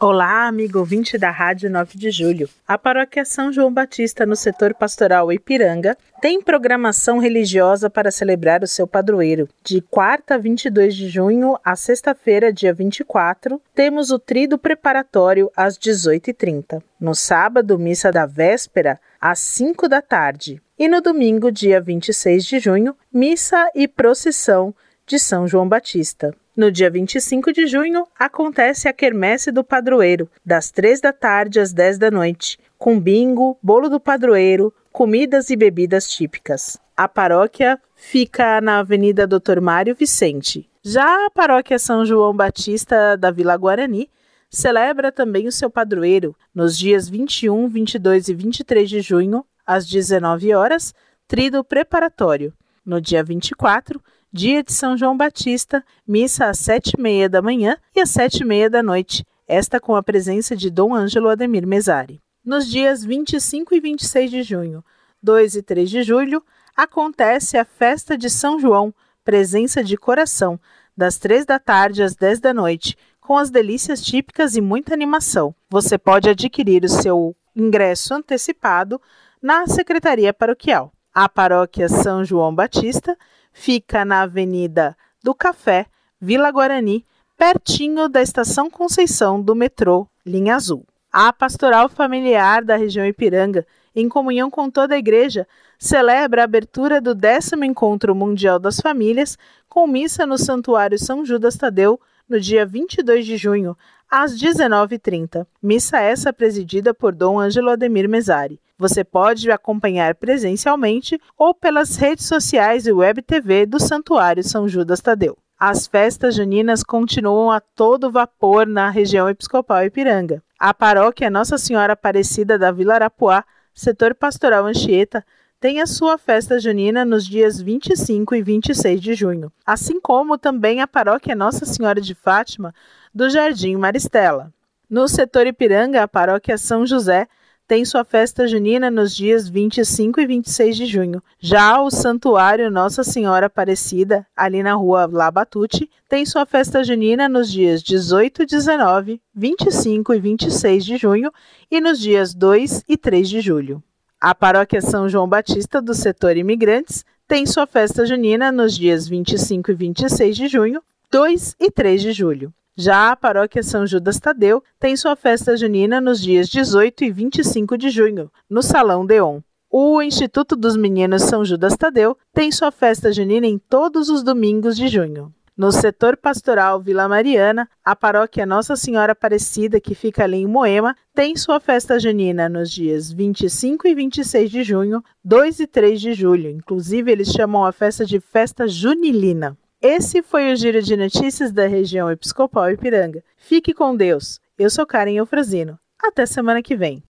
Olá, amigo ouvinte da Rádio 9 de Julho. A paróquia São João Batista, no setor pastoral Ipiranga, tem programação religiosa para celebrar o seu padroeiro. De quarta a 22 de junho a sexta-feira, dia 24, temos o trido preparatório às 18h30. No sábado, missa da véspera, às 5 da tarde. E no domingo, dia 26 de junho, missa e procissão de São João Batista. No dia 25 de junho, acontece a Quermesse do Padroeiro, das 3 da tarde às 10 da noite, com bingo, bolo do padroeiro, comidas e bebidas típicas. A paróquia fica na Avenida Doutor Mário Vicente. Já a paróquia São João Batista da Vila Guarani celebra também o seu padroeiro nos dias 21, 22 e 23 de junho, às 19 horas, trido preparatório. No dia 24, dia de São João Batista, missa às sete e meia da manhã e às sete e meia da noite, esta com a presença de Dom Ângelo Ademir Mesari. Nos dias 25 e 26 de junho, 2 e 3 de julho, acontece a festa de São João, presença de coração, das 3 da tarde às 10 da noite, com as delícias típicas e muita animação. Você pode adquirir o seu ingresso antecipado na Secretaria Paroquial. A paróquia São João Batista fica na Avenida do Café, Vila Guarani, pertinho da Estação Conceição do metrô Linha Azul. A Pastoral Familiar da região Ipiranga, em comunhão com toda a igreja, celebra a abertura do décimo Encontro Mundial das Famílias, com missa no Santuário São Judas Tadeu, no dia 22 de junho, às 19h30. Missa essa presidida por Dom Ângelo Ademir Mesari. Você pode acompanhar presencialmente ou pelas redes sociais e web TV do Santuário São Judas Tadeu. As festas juninas continuam a todo vapor na região episcopal Ipiranga. A paróquia Nossa Senhora Aparecida da Vila Arapuá, setor pastoral Anchieta, tem a sua festa junina nos dias 25 e 26 de junho, assim como também a paróquia Nossa Senhora de Fátima do Jardim Maristela. No setor Ipiranga, a paróquia São José tem sua festa junina nos dias 25 e 26 de junho. Já o Santuário Nossa Senhora Aparecida, ali na rua Labatute, tem sua festa junina nos dias 18, 19, 25 e 26 de junho e nos dias 2 e 3 de julho. A paróquia São João Batista do setor Imigrantes tem sua festa junina nos dias 25 e 26 de junho, 2 e 3 de julho. Já a paróquia São Judas Tadeu tem sua festa junina nos dias 18 e 25 de junho, no Salão Deon. O Instituto dos Meninos São Judas Tadeu tem sua festa junina em todos os domingos de junho. No setor pastoral Vila Mariana, a paróquia Nossa Senhora Aparecida, que fica ali em Moema, tem sua festa junina nos dias 25 e 26 de junho, 2 e 3 de julho. Inclusive, eles chamam a festa de Festa Junilina. Esse foi o giro de notícias da região episcopal Ipiranga. Fique com Deus. Eu sou Karen Eufrazino. Até semana que vem.